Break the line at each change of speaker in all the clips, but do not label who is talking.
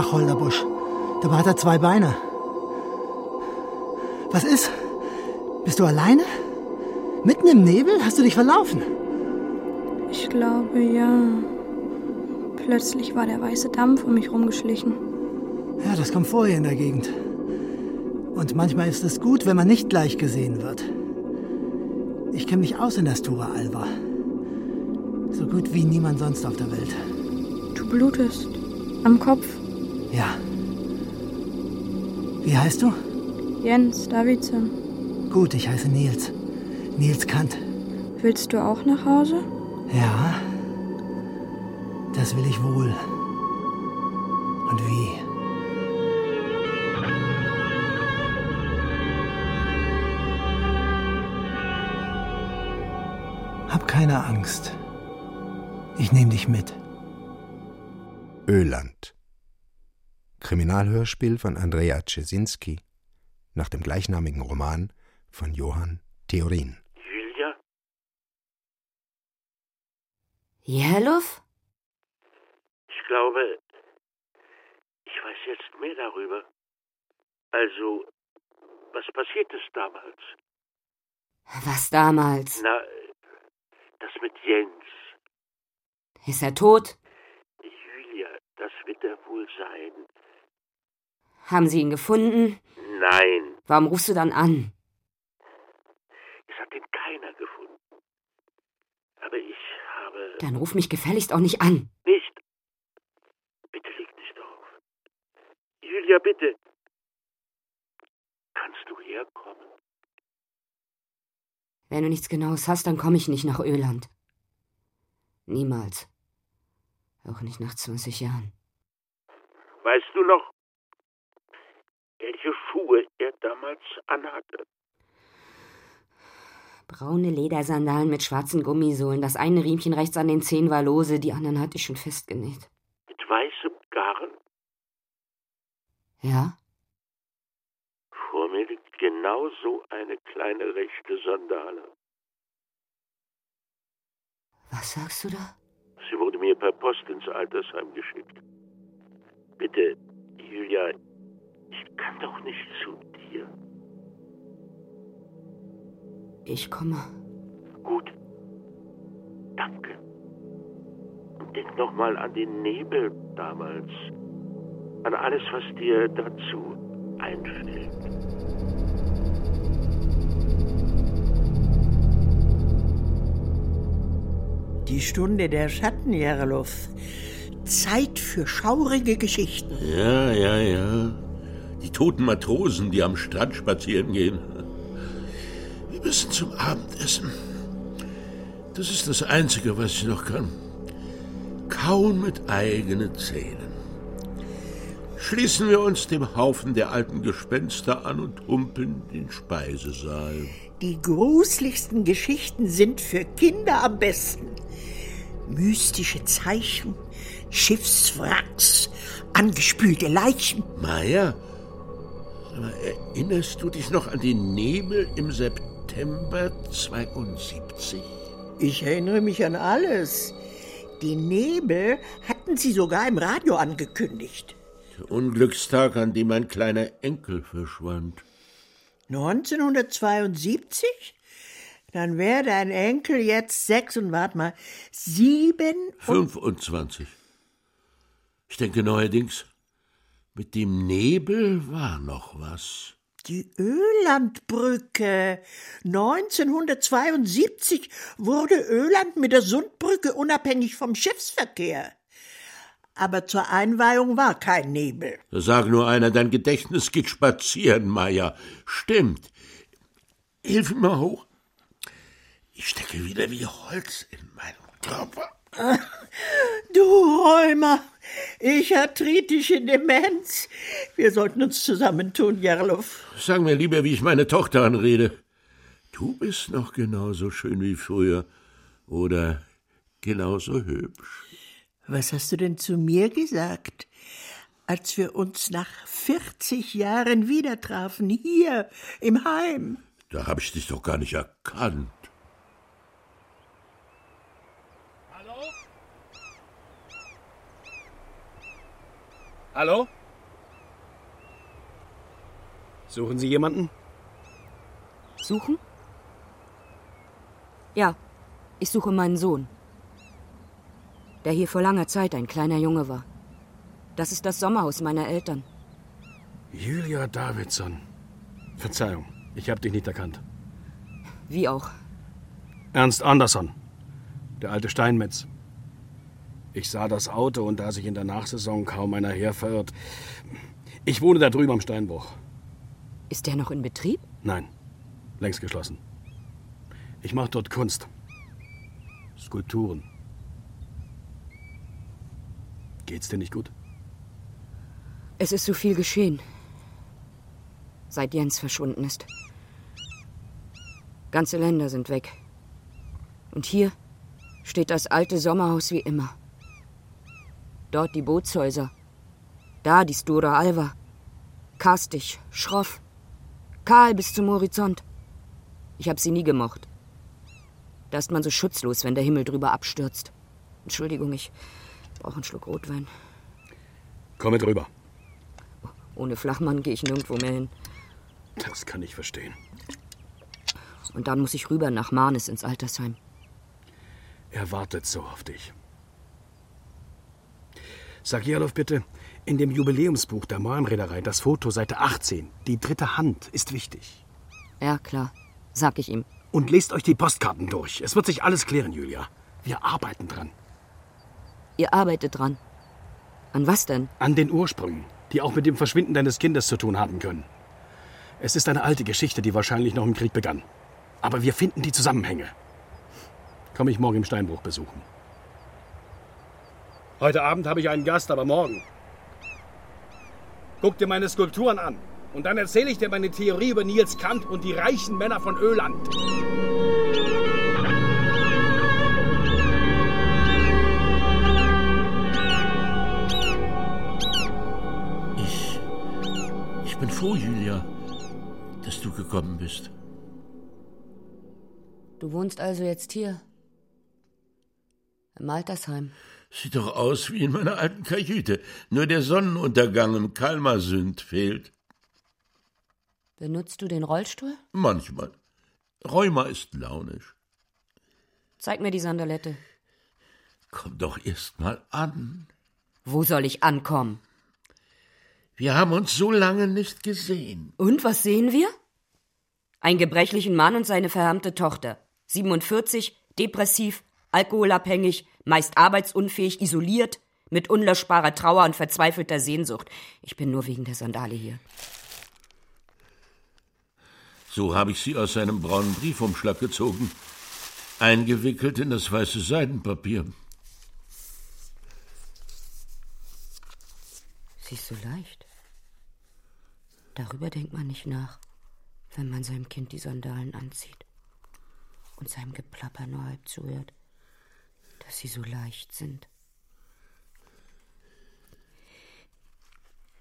Wacholderbusch. Dabei hat er zwei Beine. Was ist? Bist du alleine? Mitten im Nebel? Hast du dich verlaufen?
Ich glaube ja. Plötzlich war der weiße Dampf um mich rumgeschlichen.
Ja, das kommt vorher in der Gegend. Und manchmal ist es gut, wenn man nicht gleich gesehen wird. Ich kenne mich aus in der Stura Alva. So gut wie niemand sonst auf der Welt.
Du blutest. Am Kopf.
Ja. Wie heißt du?
Jens Davidson.
Gut, ich heiße Nils. Nils Kant.
Willst du auch nach Hause?
Ja. Das will ich wohl. Und wie? Hab keine Angst. Ich nehme dich mit.
Öland. Kriminalhörspiel von Andrea Czesinski nach dem gleichnamigen Roman von Johann Theorin.
Julia?
Jerluf?
Ich glaube, ich weiß jetzt mehr darüber. Also, was passiert ist damals?
Was damals?
Na, das mit Jens.
Ist er tot?
Julia, das wird er wohl sein.
Haben Sie ihn gefunden?
Nein,
Warum rufst du dann an?
es hat ihn keiner gefunden. Aber ich habe
Dann ruf mich gefälligst auch nicht an.
nicht. Bitte leg nicht auf. Julia, bitte. Kannst du herkommen?
Wenn du nichts Genaues hast, dann komme ich nicht nach Öland. Niemals. Auch nicht nach 20 Jahren.
Weißt du noch, welche Schuhe er damals anhatte?
Braune Ledersandalen mit schwarzen Gummisohlen. Das eine Riemchen rechts an den Zehen war lose, die anderen hatte ich schon festgenäht.
Mit weißem Garn?
Ja?
Vor mir liegt genau so eine kleine rechte Sandale.
Was sagst du da?
Sie wurde mir per Post ins Altersheim geschickt. Bitte, Julia, ich kann doch nicht zu dir.
Ich komme.
Gut. Danke. Und denk noch mal an den Nebel damals. An alles, was dir dazu einfällt.
Die Stunde der Schatten, Jerloff. Zeit für schaurige Geschichten.
Ja, ja, ja. Die toten Matrosen, die am Strand spazieren gehen. Wir müssen zum Abendessen. Das ist das Einzige, was ich noch kann. Kauen mit eigenen Zähnen. Schließen wir uns dem Haufen der alten Gespenster an und humpeln den Speisesaal.
Die gruseligsten Geschichten sind für Kinder am besten. Mystische Zeichen, Schiffswracks, angespülte Leichen.
Maya, aber erinnerst du dich noch an den Nebel im September 72?
Ich erinnere mich an alles. Die Nebel hatten sie sogar im Radio angekündigt.
Der Unglückstag, an dem mein kleiner Enkel verschwand.
1972? Dann wäre dein Enkel jetzt sechs und warte mal, sieben und
25. Ich denke neuerdings, mit dem Nebel war noch was.
die Ölandbrücke. 1972 wurde Öland mit der Sundbrücke unabhängig vom Schiffsverkehr. Aber zur Einweihung war kein Nebel.
Da sag nur einer, dein Gedächtnis geht spazieren, Meier. Stimmt. Hilf mir hoch. Ich stecke wieder wie Holz in meinem Körper.
Du Räumer, ich arthritische Demenz. Wir sollten uns zusammentun, Jarlow.
Sag mir lieber, wie ich meine Tochter anrede. Du bist noch genauso schön wie früher. Oder genauso hübsch.
Was hast du denn zu mir gesagt, als wir uns nach 40 Jahren wieder trafen, hier im Heim?
Da habe ich dich doch gar nicht erkannt.
Hallo? Suchen Sie jemanden?
Suchen? Ja, ich suche meinen Sohn. Der hier vor langer Zeit ein kleiner Junge war. Das ist das Sommerhaus meiner Eltern.
Julia Davidson. Verzeihung, ich habe dich nicht erkannt.
Wie auch.
Ernst Andersson, der alte Steinmetz. Ich sah das Auto und da sich in der Nachsaison kaum einer her verirrt. Ich wohne da drüben am Steinbruch.
Ist der noch in Betrieb?
Nein, längst geschlossen. Ich mache dort Kunst. Skulpturen. Geht's dir nicht gut?
Es ist so viel geschehen. Seit Jens verschwunden ist. Ganze Länder sind weg. Und hier steht das alte Sommerhaus wie immer. Dort die Bootshäuser. Da die Stura Alva. Kastig, schroff. Kahl bis zum Horizont. Ich hab sie nie gemocht. Da ist man so schutzlos, wenn der Himmel drüber abstürzt. Entschuldigung, ich brauche einen Schluck Rotwein.
Komm mit rüber.
Ohne Flachmann gehe ich nirgendwo mehr hin.
Das kann ich verstehen.
Und dann muss ich rüber nach Marnes ins Altersheim.
Er wartet so auf dich. Sag Jerloff bitte, in dem Jubiläumsbuch der Malmreederei, das Foto Seite 18, die dritte Hand ist wichtig.
Ja, klar, sag ich ihm.
Und lest euch die Postkarten durch. Es wird sich alles klären, Julia. Wir arbeiten dran.
Ihr arbeitet dran. An was denn?
An den Ursprüngen, die auch mit dem Verschwinden deines Kindes zu tun haben können. Es ist eine alte Geschichte, die wahrscheinlich noch im Krieg begann. Aber wir finden die Zusammenhänge. Komm ich morgen im Steinbruch besuchen. Heute Abend habe ich einen Gast, aber morgen. Guck dir meine Skulpturen an. Und dann erzähle ich dir meine Theorie über Niels Kant und die reichen Männer von Öland.
Ich. Ich bin froh, Julia, dass du gekommen bist.
Du wohnst also jetzt hier? Im Altersheim.
Sieht doch aus wie in meiner alten Kajüte. Nur der Sonnenuntergang im Kalmarsünd fehlt.
Benutzt du den Rollstuhl?
Manchmal. Rheuma ist launisch.
Zeig mir die Sandalette.
Komm doch erst mal an.
Wo soll ich ankommen?
Wir haben uns so lange nicht gesehen.
Und was sehen wir? Einen gebrechlichen Mann und seine verhärmte Tochter. 47, depressiv, alkoholabhängig, meist arbeitsunfähig, isoliert, mit unlöschbarer Trauer und verzweifelter Sehnsucht. Ich bin nur wegen der Sandale hier.
So habe ich sie aus seinem braunen Briefumschlag gezogen, eingewickelt in das weiße Seidenpapier.
Sie ist so leicht. Darüber denkt man nicht nach, wenn man seinem Kind die Sandalen anzieht und seinem Geplapper nur halb zuhört, dass sie so leicht sind.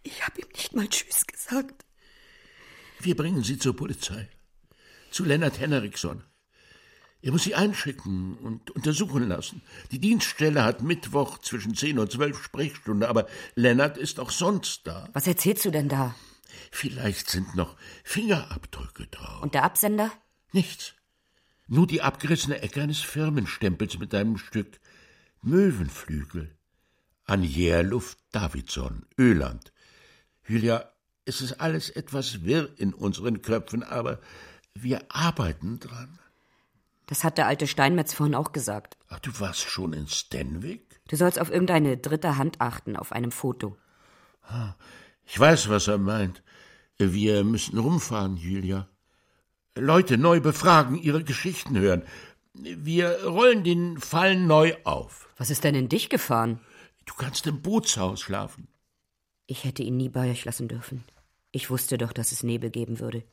Ich habe ihm nicht mal Tschüss gesagt.
Wir bringen sie zur Polizei. Zu Lennart Henriksson. Er muss sie einschicken und untersuchen lassen. Die Dienststelle hat Mittwoch zwischen 10 und 12 Sprechstunde, aber Lennart ist auch sonst da.
Was erzählst du denn da?
Vielleicht sind noch Fingerabdrücke drauf.
Und der Absender?
Nichts. Nur die abgerissene Ecke eines Firmenstempels mit einem Stück Möwenflügel. An Jährluft Davidson, Öland. Julia, es ist alles etwas wirr in unseren Köpfen, aber wir arbeiten dran.
Das hat der alte Steinmetz vorhin auch gesagt.
Ach, du warst schon in Stenwick?
Du sollst auf irgendeine dritte Hand achten auf einem Foto.
Ich weiß, was er meint. Wir müssen rumfahren, Julia. Leute neu befragen, ihre Geschichten hören. Wir rollen den Fall neu auf.
Was ist denn in dich gefahren?
Du kannst im Bootshaus schlafen.
Ich hätte ihn nie bei euch lassen dürfen. Ich wusste doch, dass es Nebel geben würde.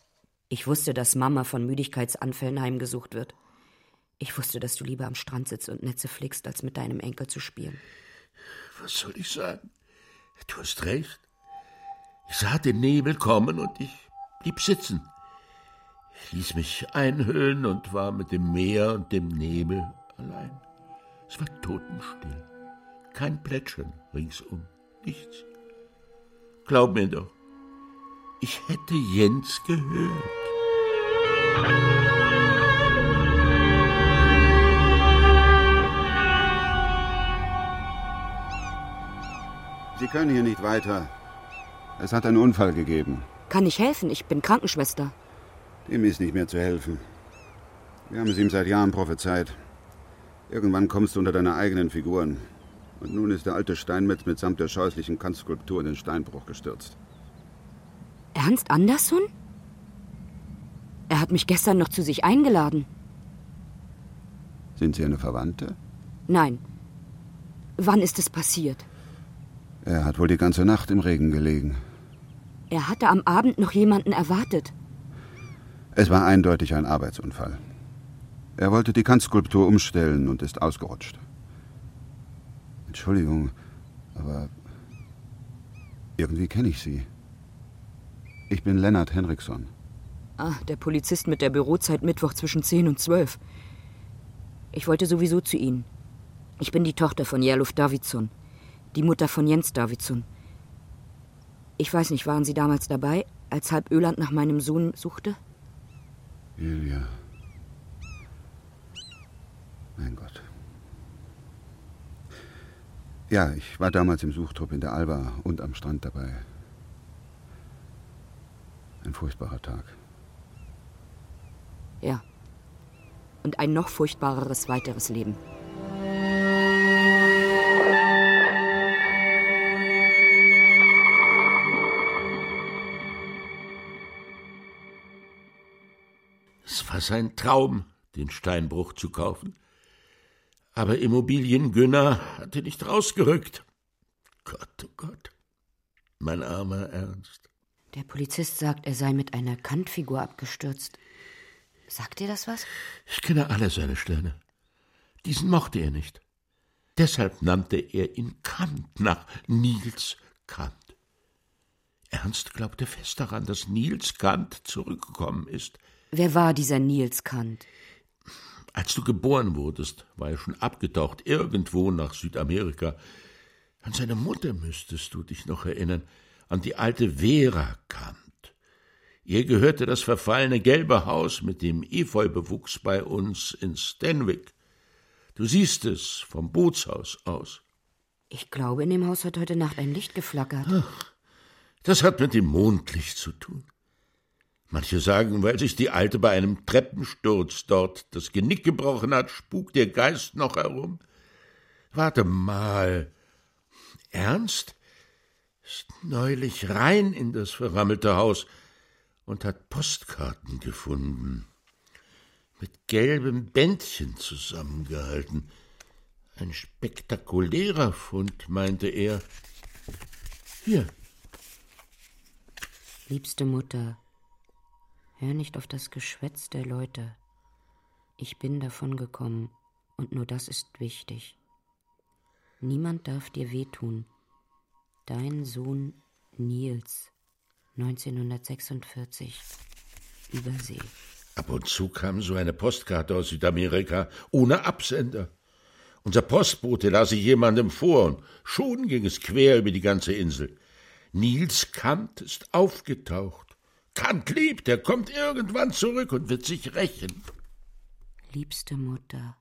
Ich wusste, dass Mama von Müdigkeitsanfällen heimgesucht wird. Ich wusste, dass du lieber am Strand sitzt und Netze flickst, als mit deinem Enkel zu spielen.
Was soll ich sagen? Du hast recht. Ich sah den Nebel kommen und ich blieb sitzen. Ich ließ mich einhüllen und war mit dem Meer und dem Nebel allein. Es war totenstill. Kein Plätschern ringsum. Nichts. Glaub mir doch, ich hätte Jens gehört.
Sie können hier nicht weiter. Es hat einen Unfall gegeben.
Kann ich helfen? Ich bin Krankenschwester.
Dem ist nicht mehr zu helfen. Wir haben es ihm seit Jahren prophezeit. Irgendwann kommst du unter deine eigenen Figuren. Und nun ist der alte Steinmetz mitsamt der scheußlichen Kantskulptur in den Steinbruch gestürzt.
Ernst Andersson? Er hat mich gestern noch zu sich eingeladen.
Sind Sie eine Verwandte?
Nein. Wann ist es passiert?
Er hat wohl die ganze Nacht im Regen gelegen.
Er hatte am Abend noch jemanden erwartet.
Es war eindeutig ein Arbeitsunfall. Er wollte die Kantskulptur umstellen und ist ausgerutscht. Entschuldigung, aber irgendwie kenne ich Sie. Ich bin Lennart Henriksson.
Ah, der Polizist mit der Bürozeit Mittwoch zwischen 10 und 12. Ich wollte sowieso zu Ihnen. Ich bin die Tochter von Jerluf Davidson, die Mutter von Jens Davidson. Ich weiß nicht, waren Sie damals dabei, als halb Öland nach meinem Sohn suchte?
Julia. Mein Gott. Ja, ich war damals im Suchtrupp in der Alba und am Strand dabei. Ein furchtbarer Tag.
Ja. Und ein noch furchtbareres weiteres Leben.
War sein Traum, den Steinbruch zu kaufen. Aber Immobiliengünner hatte nicht rausgerückt. Gott, oh Gott. Mein armer Ernst.
Der Polizist sagt, er sei mit einer Kantfigur abgestürzt. Sagt dir das was?
Ich kenne alle seine Sterne. Diesen mochte er nicht. Deshalb nannte er ihn Kant nach Niels Kant. Ernst glaubte fest daran, dass Niels Kant zurückgekommen ist.
Wer war dieser Niels Kant?
Als du geboren wurdest, war er schon abgetaucht, irgendwo nach Südamerika. An seine Mutter müsstest du dich noch erinnern, an die alte Vera Kant. Ihr gehörte das verfallene gelbe Haus mit dem Efeubewuchs bei uns in Stanwick. Du siehst es vom Bootshaus aus.
Ich glaube, in dem Haus hat heute Nacht ein Licht geflackert.
Ach, das hat mit dem Mondlicht zu tun. Manche sagen, weil sich die Alte bei einem Treppensturz dort das Genick gebrochen hat, spukt ihr Geist noch herum. Warte mal. Ernst ist neulich rein in das verrammelte Haus und hat Postkarten gefunden. Mit gelbem Bändchen zusammengehalten. Ein spektakulärer Fund, meinte er. Hier.
Liebste Mutter, hör nicht auf das Geschwätz der Leute. Ich bin davon gekommen, und nur das ist wichtig. Niemand darf dir wehtun. Dein Sohn Nils, 1946, Übersee.
Ab und zu kam so eine Postkarte aus Südamerika ohne Absender. Unser Postbote las sie jemandem vor und schon ging es quer über die ganze Insel. Nils Kant ist aufgetaucht. Kant lebt, er kommt irgendwann zurück und wird sich rächen.
Liebste Mutter,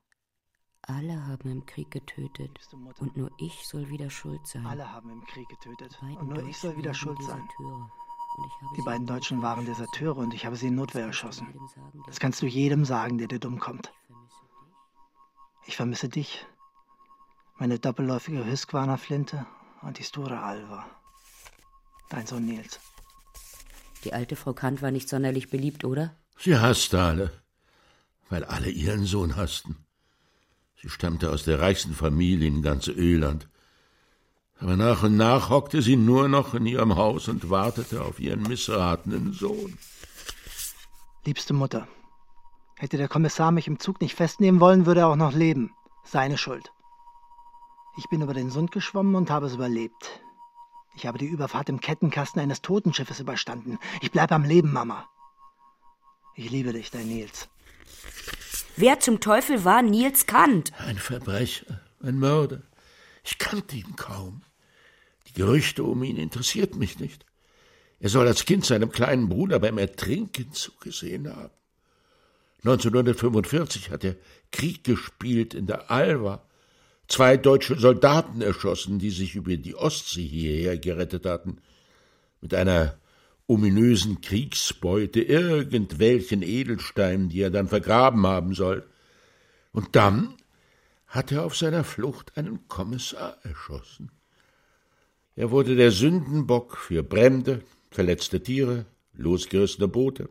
alle haben im Krieg getötet und nur ich soll wieder schuld sein.
Alle haben im Krieg getötet und nur ich soll wieder schuld sein.
Deserteure. Und ich habe
Die beiden Deutschen waren. Deserteure und ich habe sie in Notwehr erschossen. Das
der
kannst du jedem sagen, der dir dumm kommt. Ich vermisse dich, meine doppelläufige Husqvarna Flinte und die Stura Alva. Dein Sohn Nils.
Die alte Frau Kant war nicht sonderlich beliebt, oder?
Sie hasste alle. weil alle ihren Sohn hassten. Sie stammte aus der reichsten Familie in ganz Öland. Aber nach und nach hockte sie nur noch in ihrem Haus und wartete auf ihren missratenen Sohn.
Liebste Mutter, hätte der Kommissar mich im Zug nicht festnehmen wollen, würde er auch noch leben. Seine Schuld. Ich bin über den Sund geschwommen und habe es überlebt. Ich habe die Überfahrt im Kettenkasten eines Totenschiffes überstanden. Ich bleibe am Leben, Mama. Ich liebe dich, dein Nils.
Wer zum Teufel war Nils Kant?
Ein Verbrecher, ein Mörder. Ich kannte ihn kaum. Die Gerüchte um ihn interessierten mich nicht. Er soll als Kind seinem kleinen Bruder beim Ertrinken zugesehen haben. 1945 hat er Krieg gespielt in der Alva, zwei deutsche Soldaten erschossen, die sich über die Ostsee hierher gerettet hatten, mit einer ominösen Kriegsbeute, irgendwelchen Edelsteinen, die er dann vergraben haben soll. Und dann hat er auf seiner Flucht einen Kommissar erschossen. Er wurde der Sündenbock für Brände, verletzte Tiere, losgerissene Boote.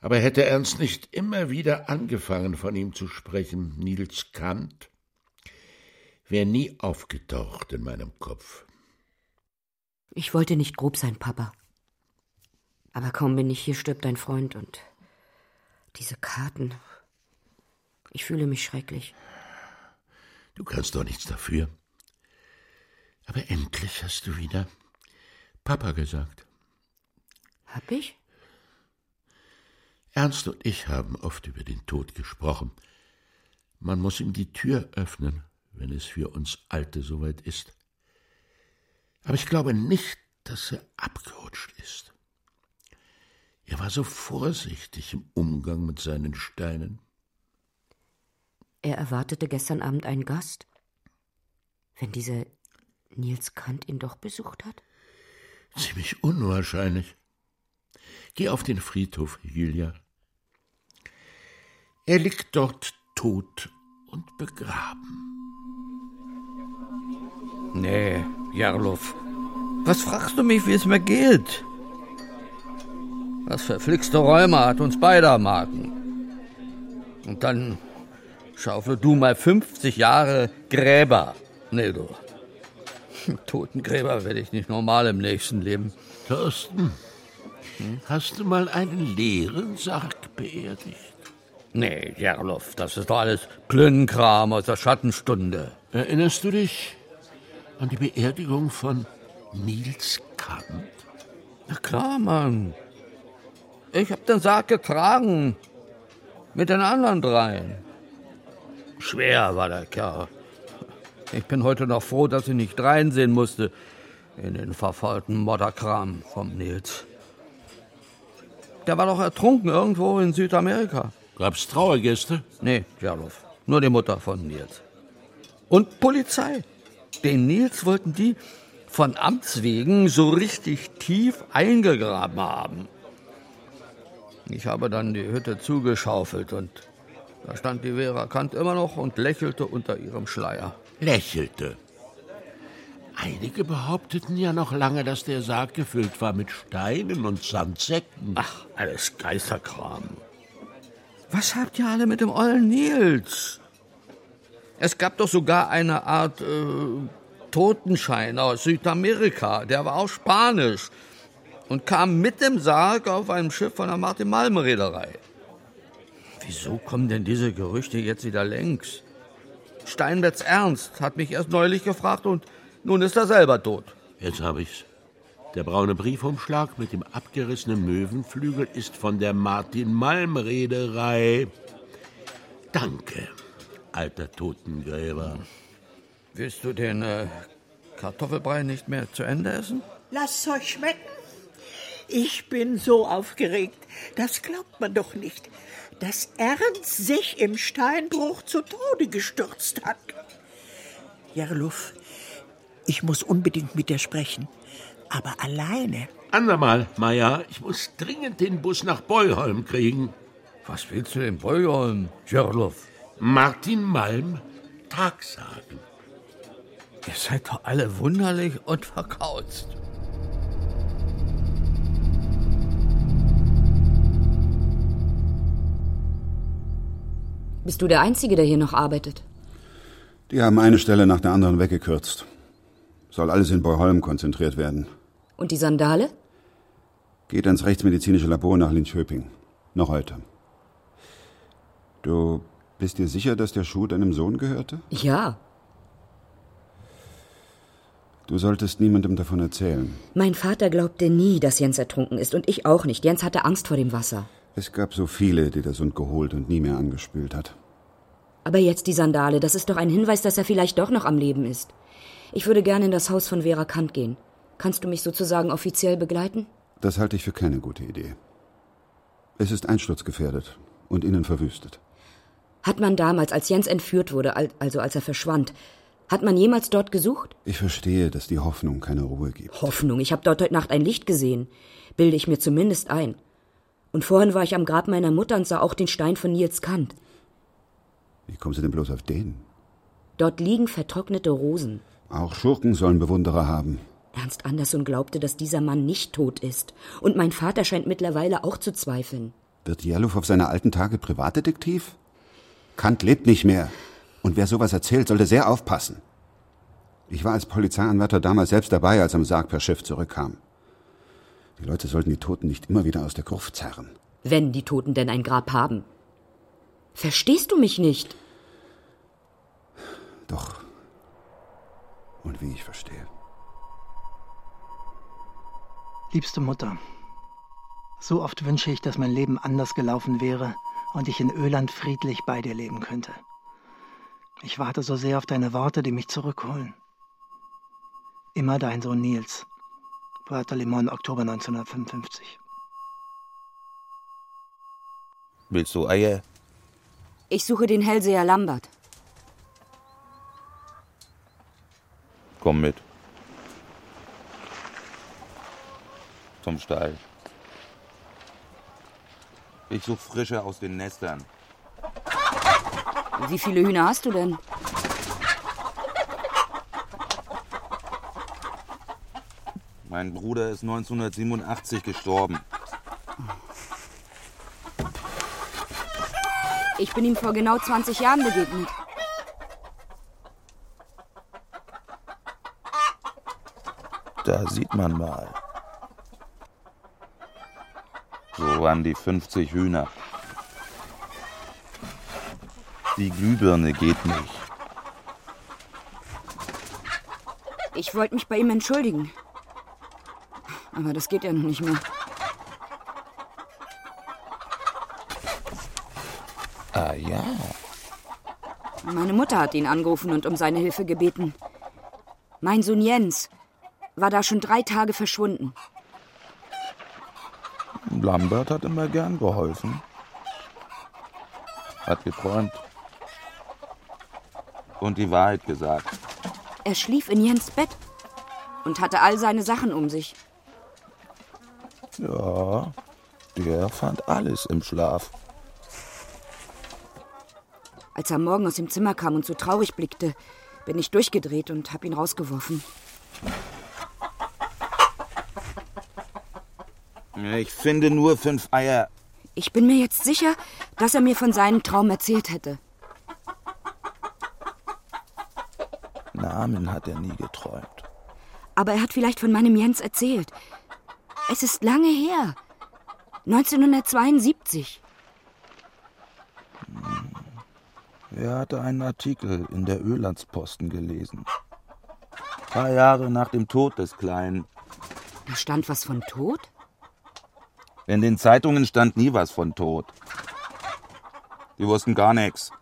Aber hätte Ernst nicht immer wieder angefangen, von ihm zu sprechen, Nils Kant, wäre nie aufgetaucht in meinem Kopf.
Ich wollte nicht grob sein, Papa. Aber kaum bin ich hier, stirbt ein Freund und diese Karten. Ich fühle mich schrecklich.
Du kannst doch nichts dafür. Aber endlich hast du wieder Papa gesagt.
Hab ich?
Ernst und ich haben oft über den Tod gesprochen. Man muss ihm die Tür öffnen, wenn es für uns Alte soweit ist. Aber ich glaube nicht, dass er abgerutscht ist. Er war so vorsichtig im Umgang mit seinen Steinen.
Er erwartete gestern Abend einen Gast. Wenn dieser Nils Kant ihn doch besucht hat?
Ziemlich unwahrscheinlich. Geh auf den Friedhof, Julia. Er liegt dort tot und begraben.
Nee, Jarlow. Was fragst du mich, wie es mir geht? Das verflixte Rheuma hat uns beide am Magen. Und dann schaufel du mal 50 Jahre Gräber. Nee, du. Totengräber werde ich nicht normal im nächsten Leben.
Thorsten, hm? hast du mal einen leeren Sarg beerdigt?
Nee, Jarlow, das ist doch alles Plünnkram aus der Schattenstunde.
Erinnerst du dich an die Beerdigung von Nils Kant?
Na klar, Mann. Ich hab den Sarg getragen. Mit den anderen dreien. Schwer war der Kerl. Ich bin heute noch froh, dass ich nicht reinsehen musste in den verfaulten Modderkram vom Nils. Der war doch ertrunken irgendwo in Südamerika.
Gab's Trauergäste?
Nee, Jarlow. Nur die Mutter von Nils. Und Polizei. Den Nils wollten die von Amts wegen so richtig tief eingegraben haben. Ich habe dann die Hütte zugeschaufelt und da stand die Vera Kant immer noch und lächelte unter ihrem Schleier.
Lächelte? Einige behaupteten ja noch lange, dass der Sarg gefüllt war mit Steinen und Sandsäcken.
Ach, alles Geisterkram. Was habt ihr alle mit dem ollen Nils? Es gab doch sogar eine Art äh, Totenschein aus Südamerika, der war auch Spanisch und kam mit dem Sarg auf einem Schiff von der Martin-Malm-Reederei. Wieso kommen denn diese Gerüchte jetzt wieder längs? Steinmetz Ernst hat mich erst neulich gefragt und nun ist er selber tot.
Jetzt habe ich's. Der braune Briefumschlag mit dem abgerissenen Möwenflügel ist von der Martin-Malm-Reederei. Danke, alter Totengräber.
Willst du den äh, Kartoffelbrei nicht mehr zu Ende essen?
Lasst euch schmecken. Ich bin so aufgeregt. Das glaubt man doch nicht, dass Ernst sich im Steinbruch zu Tode gestürzt hat. Jarluff, ich muss unbedingt mit dir sprechen. Aber alleine.
Andermal, Maja. Ich muss dringend den Bus nach Beuholm kriegen.
Was willst du in Beuholm, Jarluff?
Martin Malm Tag sagen.
Ihr seid doch alle wunderlich und verkauzt.
Bist du der Einzige, der hier noch arbeitet?
Die haben eine Stelle nach der anderen weggekürzt. Soll alles in Bornholm konzentriert werden.
Und die Sandale?
Geht ins rechtsmedizinische Labor nach Linköping. Noch heute. Du bist dir sicher, dass der Schuh deinem Sohn gehörte?
Ja.
Du solltest niemandem davon erzählen.
Mein Vater glaubte nie, dass Jens ertrunken ist und ich auch nicht. Jens hatte Angst vor dem Wasser.
Es gab so viele, die der Sund geholt und nie mehr angespült hat.
Aber jetzt die Sandale, das ist doch ein Hinweis, dass er vielleicht doch noch am Leben ist. Ich würde gerne in das Haus von Vera Kant gehen. Kannst du mich sozusagen offiziell begleiten?
Das halte ich für keine gute Idee. Es ist einsturzgefährdet und innen verwüstet.
Hat man damals, als Jens entführt wurde, also als er verschwand, hat man jemals dort gesucht?
Ich verstehe, dass die Hoffnung keine Ruhe gibt.
Hoffnung? Ich habe dort heute Nacht ein Licht gesehen. Bilde ich mir zumindest ein. Und vorhin war ich am Grab meiner Mutter und sah auch den Stein von Nils Kant.
Wie kommst du denn bloß auf den?
Dort liegen vertrocknete Rosen.
Auch Schurken sollen Bewunderer haben.
Ernst Andersson glaubte, dass dieser Mann nicht tot ist. Und mein Vater scheint mittlerweile auch zu zweifeln.
Wird Jerlow auf seine alten Tage Privatdetektiv? Kant lebt nicht mehr. Und wer sowas erzählt, sollte sehr aufpassen. Ich war als Polizeianwärter damals selbst dabei, als am Sarg per Schiff zurückkam. Die Leute sollten die Toten nicht immer wieder aus der Gruft zerren.
Wenn die Toten denn ein Grab haben. Verstehst du mich nicht?
Doch. Und wie ich verstehe.
Liebste Mutter, so oft wünsche ich, dass mein Leben anders gelaufen wäre und ich in Öland friedlich bei dir leben könnte. Ich warte so sehr auf deine Worte, die mich zurückholen. Immer dein Sohn Nils. Puerto Limon, Oktober 1955.
Willst du Eier?
Ich suche den Hellseher Lambert.
Komm mit. Zum Stall. Ich suche Frische aus den Nestern.
Wie viele Hühner hast du denn?
Mein Bruder ist 1987 gestorben.
Ich bin ihm vor genau 20 Jahren begegnet.
Da sieht man mal. So an die 50 Hühner. Die Glühbirne geht nicht.
Ich wollte mich bei ihm entschuldigen. Aber das geht ja noch nicht mehr.
Ah ja.
Meine Mutter hat ihn angerufen und um seine Hilfe gebeten. Mein Sohn Jens war da schon drei Tage verschwunden.
Lambert hat immer gern geholfen. Hat geträumt. Und die Wahrheit gesagt.
Er schlief in Jens Bett und hatte all seine Sachen um sich.
Ja, der fand alles im Schlaf.
Als er am Morgen aus dem Zimmer kam und so traurig blickte, bin ich durchgedreht und hab ihn rausgeworfen.
Ich finde nur fünf Eier.
Ich bin mir jetzt sicher, dass er mir von seinem Traum erzählt hätte.
Namen hat er nie geträumt.
Aber er hat vielleicht von meinem Jens erzählt. Es ist lange her. 1972.
Er hatte einen Artikel in der Ölandsposten gelesen. Ein paar Jahre nach dem Tod des Kleinen.
Da stand was von Tod?
In den Zeitungen stand nie was von Tod. Die wussten gar nichts.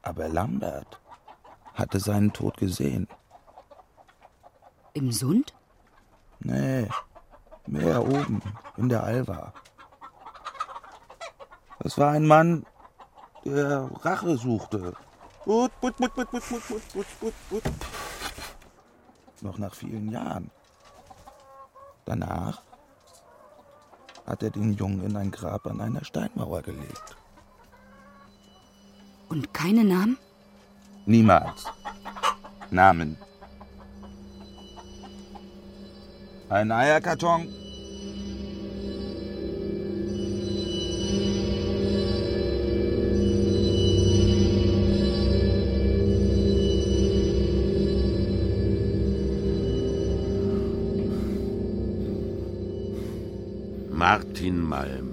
Aber Lambert hatte seinen Tod gesehen.
Im Sund?
Nee, mehr oben, in der Alva. Das war ein Mann, der Rache suchte. But, but, but, but, but, but, but, but. Noch nach vielen Jahren. Danach hat er den Jungen in ein Grab an einer Steinmauer gelegt.
Und keine Namen?
Niemals. Namen. Ein Eierkarton.
Martin Malm.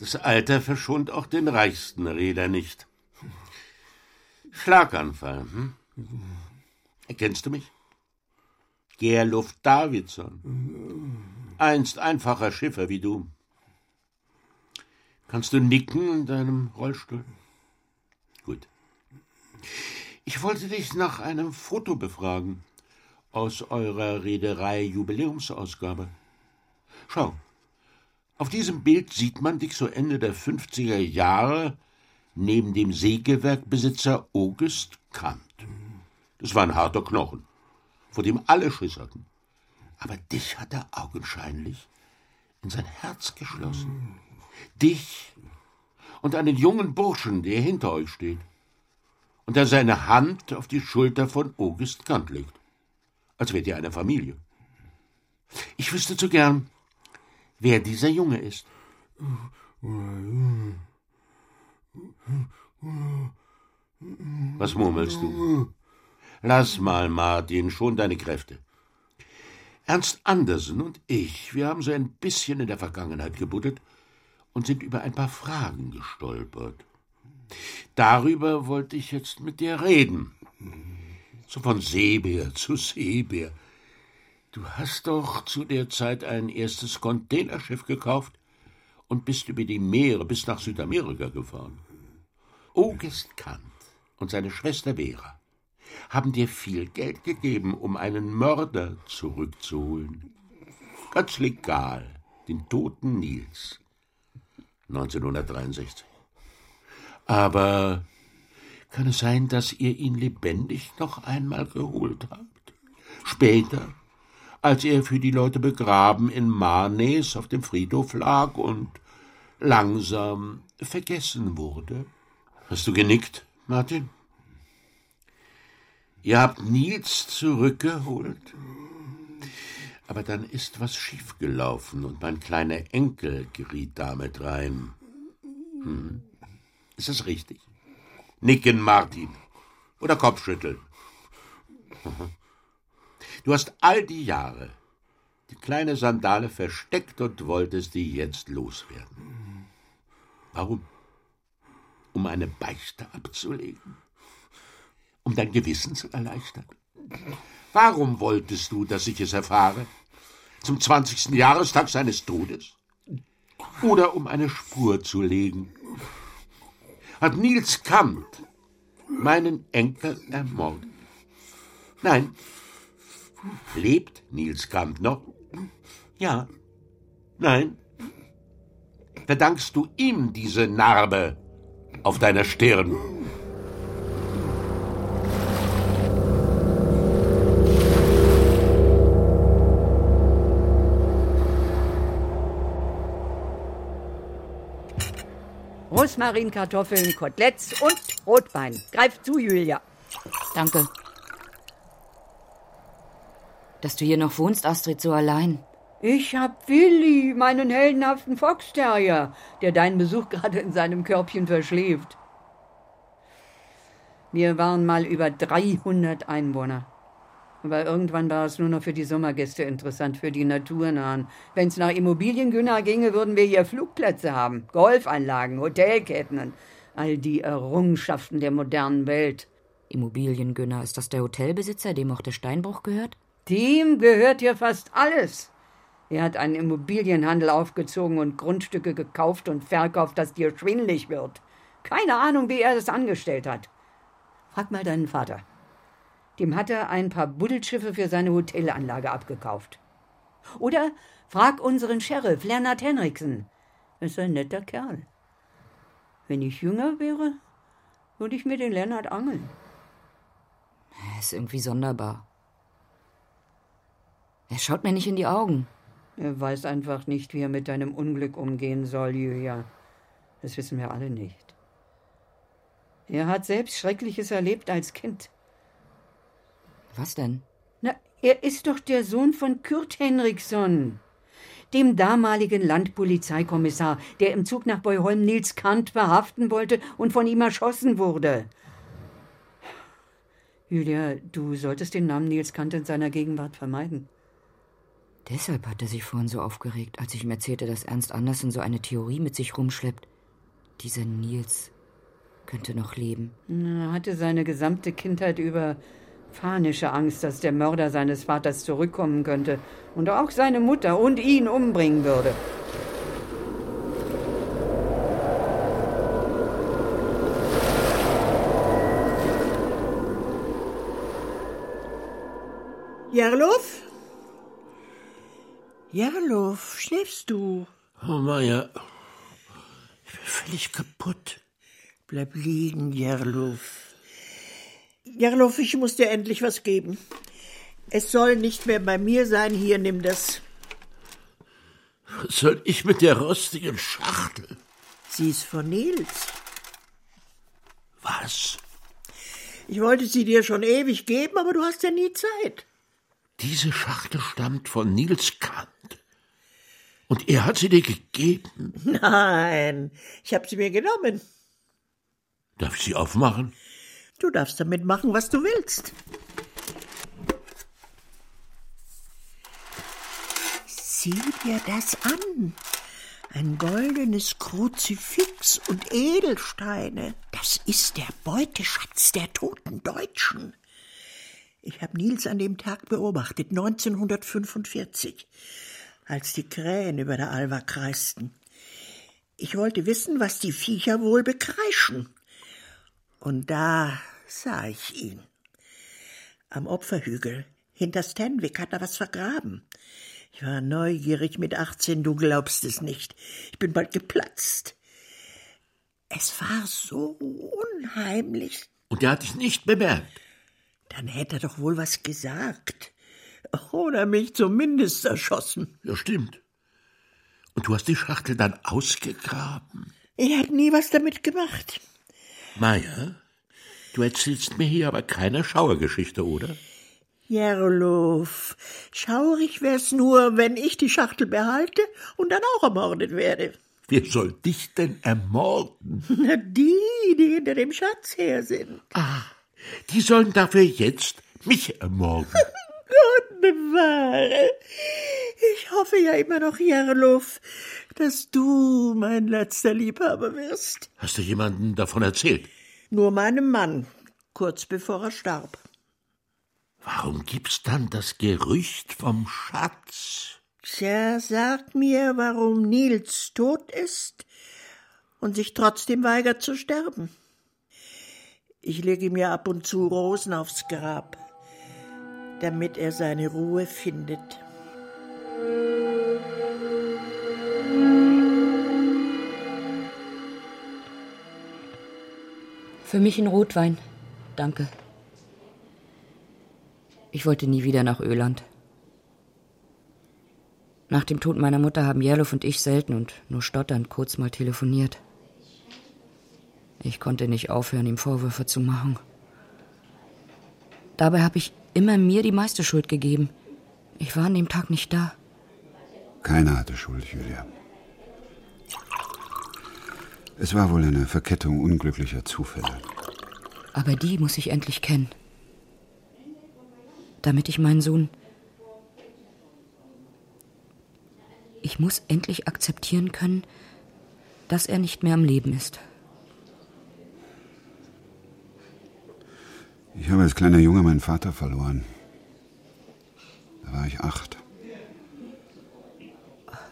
Das Alter verschont auch den reichsten Reeder nicht. Schlaganfall, hm? Erkennst du mich? Gerluft Davidson. Einst einfacher Schiffer wie du. Kannst du nicken in deinem Rollstuhl? Gut. Ich wollte dich nach einem Foto befragen aus eurer Reederei Jubiläumsausgabe. Schau, auf diesem Bild sieht man dich so Ende der 50er Jahre neben dem Sägewerkbesitzer August Kant. Das war ein harter Knochen, vor dem alle Schiss hatten. Aber dich hat er augenscheinlich in sein Herz geschlossen. Dich und einen jungen Burschen, der hinter euch steht und der seine Hand auf die Schulter von August Kant legt, als wärt ihr eine Familie. Ich wüsste zu gern, wer dieser Junge ist. Was murmelst du? Lass mal, Martin, schon deine Kräfte. Ernst Andersen und ich, wir haben so ein bisschen in der Vergangenheit gebuddelt und sind über ein paar Fragen gestolpert. Darüber wollte ich jetzt mit dir reden. So von Seebär zu Seebär. Du hast doch zu der Zeit ein erstes Containerschiff gekauft und bist über die Meere bis nach Südamerika gefahren. August Kant und seine Schwester Vera haben dir viel Geld gegeben, um einen Mörder zurückzuholen. Ganz legal, den toten Nils. 1963. Aber kann es sein, dass ihr ihn lebendig noch einmal geholt habt? Später, als er für die Leute begraben in Marnes auf dem Friedhof lag und langsam vergessen wurde? Hast du genickt, Martin? Ihr habt Nils zurückgeholt? Aber dann ist was schiefgelaufen und mein kleiner Enkel geriet damit rein. Hm. Ist das richtig? Nicken, Martin. Oder Kopfschütteln. Du hast all die Jahre die kleine Sandale versteckt und wolltest die jetzt loswerden. Warum? Um eine Beichte abzulegen? Um dein Gewissen zu erleichtern? Warum wolltest du, dass ich es erfahre? Zum zwanzigsten Jahrestag seines Todes? Oder um eine Spur zu legen? Hat Nils Kant meinen Enkel ermordet? Nein. Lebt Nils Kant noch? Ja. Nein. Verdankst du ihm diese Narbe auf deiner Stirn?
Rosmarinkartoffeln, Koteletts und Rotwein. Greif zu, Julia.
Danke. Dass du hier noch wohnst, Astrid, so allein.
Ich hab Willi, meinen heldenhaften Foxterrier, der deinen Besuch gerade in seinem Körbchen verschläft. Wir waren mal über 300 Einwohner. Aber irgendwann war es nur noch für die Sommergäste interessant, für die Naturnahen. Wenn es nach Immobiliengünner ginge, würden wir hier Flugplätze haben, Golfanlagen, Hotelketten und all die Errungenschaften der modernen Welt.
Immobiliengünner, ist das der Hotelbesitzer, dem auch der Steinbruch gehört?
Dem gehört hier fast alles. Er hat einen Immobilienhandel aufgezogen und Grundstücke gekauft und verkauft, dass dir schwindlig wird. Keine Ahnung, wie er das angestellt hat. Frag mal deinen Vater. Dem hat er ein paar Buddelschiffe für seine Hotelanlage abgekauft. Oder frag unseren Sheriff, Lennart Henriksen. Ist ein netter Kerl. Wenn ich jünger wäre, würde ich mir den Lennart angeln.
Er ist irgendwie sonderbar. Er schaut mir nicht in die Augen.
Er weiß einfach nicht, wie er mit deinem Unglück umgehen soll, Julia. Das wissen wir alle nicht. Er hat selbst Schreckliches erlebt als Kind.
Was denn?
Na, er ist doch der Sohn von Kurt Henriksson, dem damaligen Landpolizeikommissar, der im Zug nach Beuholm Nils Kant verhaften wollte und von ihm erschossen wurde. Julia, du solltest den Namen Nils Kant in seiner Gegenwart vermeiden.
Deshalb hat er sich vorhin so aufgeregt, als ich ihm erzählte, dass Ernst Andersen so eine Theorie mit sich rumschleppt. Dieser Nils könnte noch leben.
Er hatte seine gesamte Kindheit über panische Angst, dass der Mörder seines Vaters zurückkommen könnte und auch seine Mutter und ihn umbringen würde.
Jarlow? Jarlow, schläfst du?
Oh, Maya, ich bin völlig kaputt.
Bleib liegen, Jarlow. Jarlow, ich muss dir endlich was geben. Es soll nicht mehr bei mir sein. Hier, nimm das.
Was soll ich mit der rostigen Schachtel?
Sie ist von Nils.
Was?
Ich wollte sie dir schon ewig geben, aber du hast ja nie Zeit.
Diese Schachtel stammt von Nils Kant. Und er hat sie dir gegeben?
Nein, ich habe sie mir genommen.
Darf ich sie aufmachen?
Du darfst damit machen, was du willst. Sieh dir das an. Ein goldenes Kruzifix und Edelsteine. Das ist der Beuteschatz der toten Deutschen. Ich habe Nils an dem Tag beobachtet, 1945, als die Krähen über der Alva kreisten. Ich wollte wissen, was die Viecher wohl bekreischen. Und da sah ich ihn. Am Opferhügel, hinter Stanwick, hat er was vergraben. Ich war neugierig mit 18, du glaubst es nicht. Ich bin bald geplatzt. Es war so unheimlich.
Und er hat dich nicht bemerkt?
Dann hätte er doch wohl was gesagt. Oder mich zumindest erschossen.
Ja, stimmt. Und du hast die Schachtel dann ausgegraben?
Er hat nie was damit gemacht.
Meier, du erzählst mir hier aber keine Schauergeschichte, oder?
Jerlow, schaurig wär's nur, wenn ich die Schachtel behalte und dann auch ermordet werde.
Wer soll dich denn ermorden?
Na, die, die hinter dem Schatz her sind.
Ah, die sollen dafür jetzt mich ermorden.
Gott bewahre. Ich hoffe ja immer noch, Jerlow, dass du mein letzter Liebhaber wirst.
Hast du jemandem davon erzählt?
Nur meinem Mann, kurz bevor er starb.
Warum gibt's dann das Gerücht vom Schatz?
Tja, sag mir, warum Nils tot ist und sich trotzdem weigert zu sterben. Ich lege mir ab und zu Rosen aufs Grab, damit er seine Ruhe findet.
Für mich ein Rotwein. Danke. Ich wollte nie wieder nach Öland. Nach dem Tod meiner Mutter haben Jerlow und ich selten und nur stotternd kurz mal telefoniert. Ich konnte nicht aufhören, ihm Vorwürfe zu machen. Dabei habe ich immer mir die meiste Schuld gegeben. Ich war an dem Tag nicht da.
Keiner hatte Schuld, Julia. Es war wohl eine Verkettung unglücklicher Zufälle.
Aber die muss ich endlich kennen. Damit ich meinen Sohn. Ich muss endlich akzeptieren können, dass er nicht mehr am Leben ist.
Ich habe als kleiner Junge meinen Vater verloren. Da war ich acht.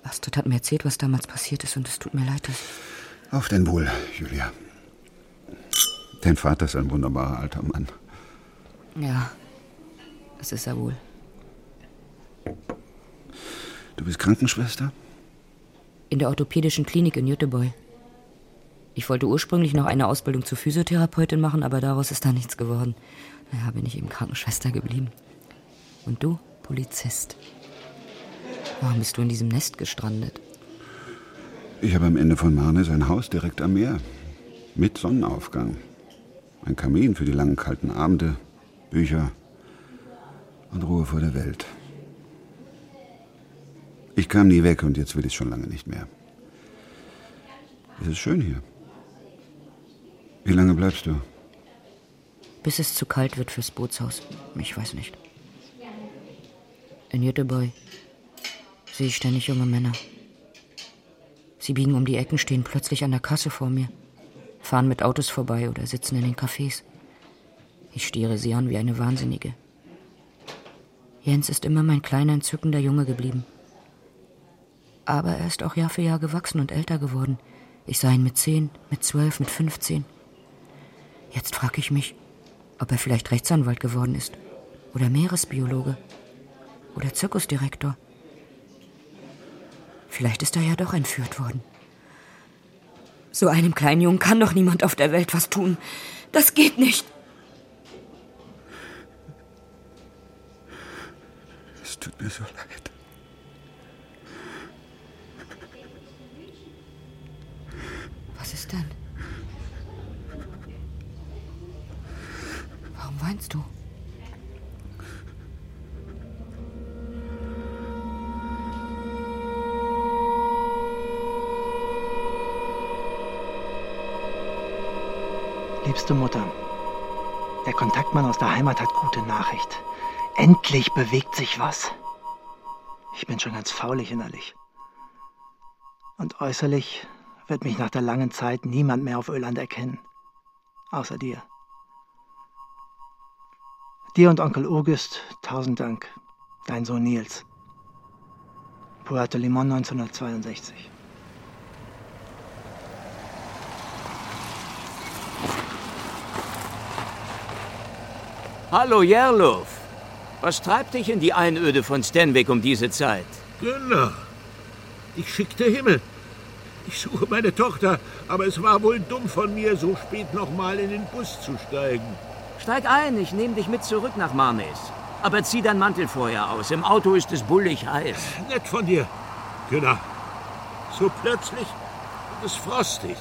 Astrid hat mir erzählt, was damals passiert ist, und es tut mir leid.
Auf dein Wohl, Julia. Dein Vater ist ein wunderbarer alter Mann.
Ja, das ist er wohl.
Du bist Krankenschwester?
In der orthopädischen Klinik in Jüterbeu. Ich wollte ursprünglich noch eine Ausbildung zur Physiotherapeutin machen, aber daraus ist da nichts geworden. Naja, bin ich eben Krankenschwester geblieben. Und du, Polizist. Warum bist du in diesem Nest gestrandet?
Ich habe am Ende von Marnes ein Haus direkt am Meer. Mit Sonnenaufgang. Ein Kamin für die langen kalten Abende, Bücher und Ruhe vor der Welt. Ich kam nie weg und jetzt will ich schon lange nicht mehr. Es ist schön hier. Wie lange bleibst du?
Bis es zu kalt wird fürs Bootshaus. Ich weiß nicht. In Göteborg sehe ich ständig junge Männer. Sie biegen um die Ecken, stehen plötzlich an der Kasse vor mir, fahren mit Autos vorbei oder sitzen in den Cafés. Ich stiere sie an wie eine Wahnsinnige. Jens ist immer mein kleiner, entzückender Junge geblieben. Aber er ist auch Jahr für Jahr gewachsen und älter geworden. Ich sah ihn mit zehn, mit zwölf, mit fünfzehn. Jetzt frage ich mich, ob er vielleicht Rechtsanwalt geworden ist. Oder Meeresbiologe. Oder Zirkusdirektor. Vielleicht ist er ja doch entführt worden. So einem kleinen Jungen kann doch niemand auf der Welt was tun. Das geht nicht.
Es tut mir so leid.
Was ist denn? Warum weinst du?
Liebste Mutter, der Kontaktmann aus der Heimat hat gute Nachricht. Endlich bewegt sich was. Ich bin schon ganz faulig innerlich. Und äußerlich wird mich nach der langen Zeit niemand mehr auf Öland erkennen. Außer dir. Dir und Onkel August, tausend Dank. Dein Sohn Nils. Puerto Limon 1962.
Hallo Jerlof. Was treibt dich in die Einöde von Stenwick um diese Zeit?
Genau. Ich schickte Himmel. Ich suche meine Tochter, aber es war wohl dumm von mir, so spät noch mal in den Bus zu steigen.
Steig ein, ich nehme dich mit zurück nach Marmes. Aber zieh dein Mantel vorher aus. Im Auto ist es bullig heiß.
Nett von dir. Genau. So plötzlich und es frostig.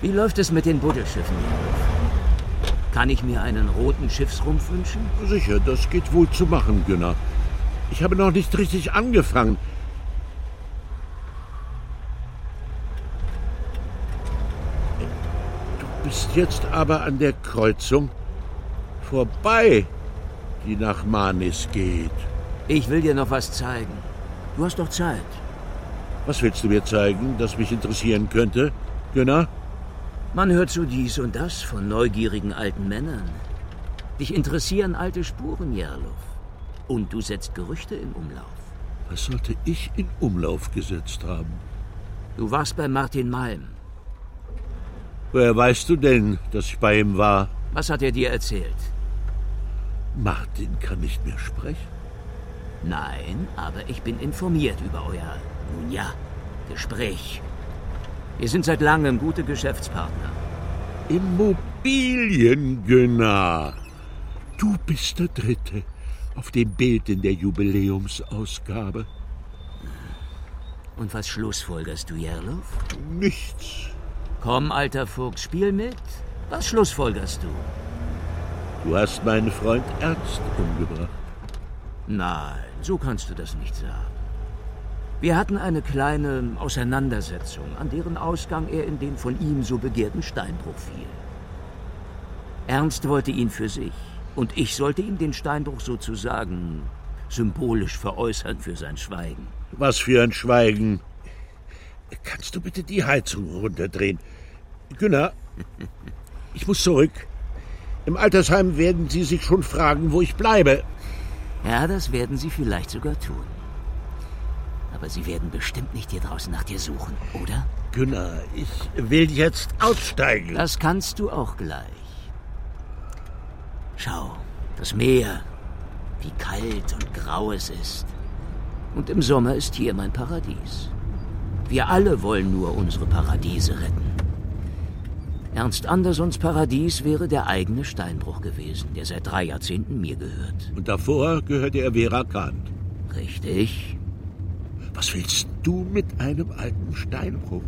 Wie läuft es mit den Buddelschiffen, Jerlof? Kann ich mir einen roten Schiffsrumpf wünschen?
Sicher, das geht wohl zu machen, Günner. Ich habe noch nicht richtig angefangen. Jetzt aber an der Kreuzung vorbei, die nach Manis geht.
Ich will dir noch was zeigen. Du hast doch Zeit.
Was willst du mir zeigen, das mich interessieren könnte, Günner?
Man hört so dies und das von neugierigen alten Männern. Dich interessieren alte Spuren, Jerlof. Und du setzt Gerüchte in Umlauf.
Was sollte ich in Umlauf gesetzt haben?
Du warst bei Martin Malm.
Woher weißt du denn, dass ich bei ihm war?
Was hat er dir erzählt?
Martin kann nicht mehr sprechen.
Nein, aber ich bin informiert über euer, nun ja, Gespräch. Wir sind seit langem gute Geschäftspartner.
Immobiliengönner. Du bist der Dritte auf dem Bild in der Jubiläumsausgabe.
Und was schlussfolgerst du, Jerlof?
Nichts.
Komm, alter Fuchs, spiel mit. Was schlussfolgerst du?
Du hast meinen Freund Ernst umgebracht.
Nein, so kannst du das nicht sagen. Wir hatten eine kleine Auseinandersetzung, an deren Ausgang er in den von ihm so begehrten Steinbruch fiel. Ernst wollte ihn für sich, und ich sollte ihm den Steinbruch sozusagen symbolisch veräußern für sein Schweigen.
Was für ein Schweigen. Kannst du bitte die Heizung runterdrehen? Günner, ich muss zurück. Im Altersheim werden Sie sich schon fragen, wo ich bleibe.
Ja, das werden Sie vielleicht sogar tun. Aber Sie werden bestimmt nicht hier draußen nach dir suchen, oder?
Günner, ich will jetzt aussteigen.
Das kannst du auch gleich. Schau, das Meer, wie kalt und grau es ist. Und im Sommer ist hier mein Paradies. Wir alle wollen nur unsere Paradiese retten. Ernst Andersons Paradies wäre der eigene Steinbruch gewesen, der seit drei Jahrzehnten mir gehört.
Und davor gehörte er Vera Kant.
Richtig.
Was willst du mit einem alten Steinbruch?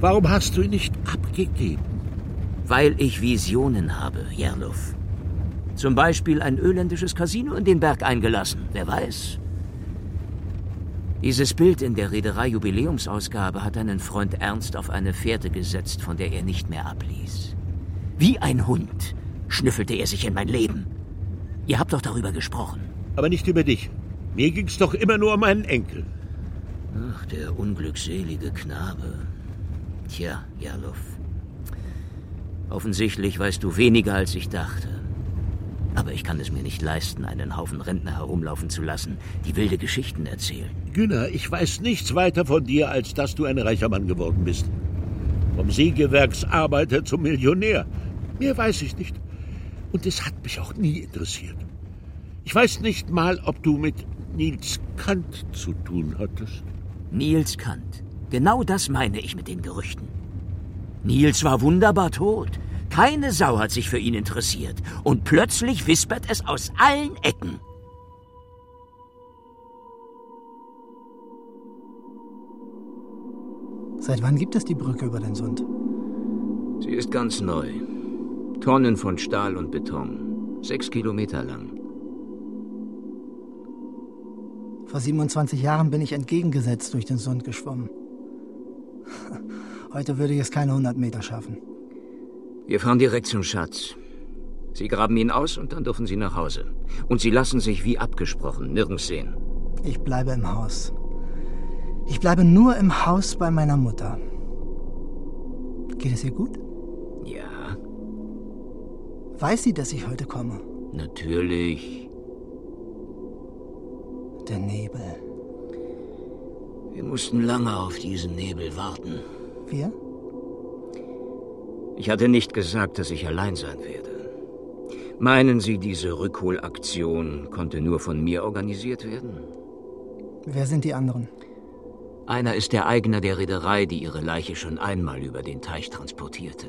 Warum hast du ihn nicht abgegeben?
Weil ich Visionen habe, Jerlof. Zum Beispiel ein öländisches Casino in den Berg eingelassen, wer weiß. Dieses Bild in der Reederei-Jubiläumsausgabe hat einen Freund Ernst auf eine Fährte gesetzt, von der er nicht mehr abließ. Wie ein Hund schnüffelte er sich in mein Leben. Ihr habt doch darüber gesprochen.
Aber nicht über dich. Mir ging's doch immer nur um meinen Enkel.
Ach, der unglückselige Knabe. Tja, Jarlov. Offensichtlich weißt du weniger, als ich dachte. Aber ich kann es mir nicht leisten, einen Haufen Rentner herumlaufen zu lassen, die wilde Geschichten erzählen.
Günner, ich weiß nichts weiter von dir, als dass du ein reicher Mann geworden bist. Vom Sägewerksarbeiter zum Millionär. Mehr weiß ich nicht. Und es hat mich auch nie interessiert. Ich weiß nicht mal, ob du mit Nils Kant zu tun hattest.
Nils Kant. Genau das meine ich mit den Gerüchten. Nils war wunderbar tot. Keine Sau hat sich für ihn interessiert. Und plötzlich wispert es aus allen Ecken.
Seit wann gibt es die Brücke über den Sund?
Sie ist ganz neu. Tonnen von Stahl und Beton. Sechs Kilometer lang.
Vor 27 Jahren bin ich entgegengesetzt durch den Sund geschwommen. Heute würde ich es keine 100 Meter schaffen.
Wir fahren direkt zum Schatz. Sie graben ihn aus und dann dürfen Sie nach Hause. Und Sie lassen sich wie abgesprochen nirgends sehen.
Ich bleibe im Haus. Ich bleibe nur im Haus bei meiner Mutter. Geht es ihr gut?
Ja.
Weiß sie, dass ich heute komme?
Natürlich.
Der Nebel.
Wir mussten lange auf diesen Nebel warten.
Wir?
Ich hatte nicht gesagt, dass ich allein sein werde. Meinen Sie, diese Rückholaktion konnte nur von mir organisiert werden?
Wer sind die anderen?
Einer ist der Eigner der Reederei, die ihre Leiche schon einmal über den Teich transportierte.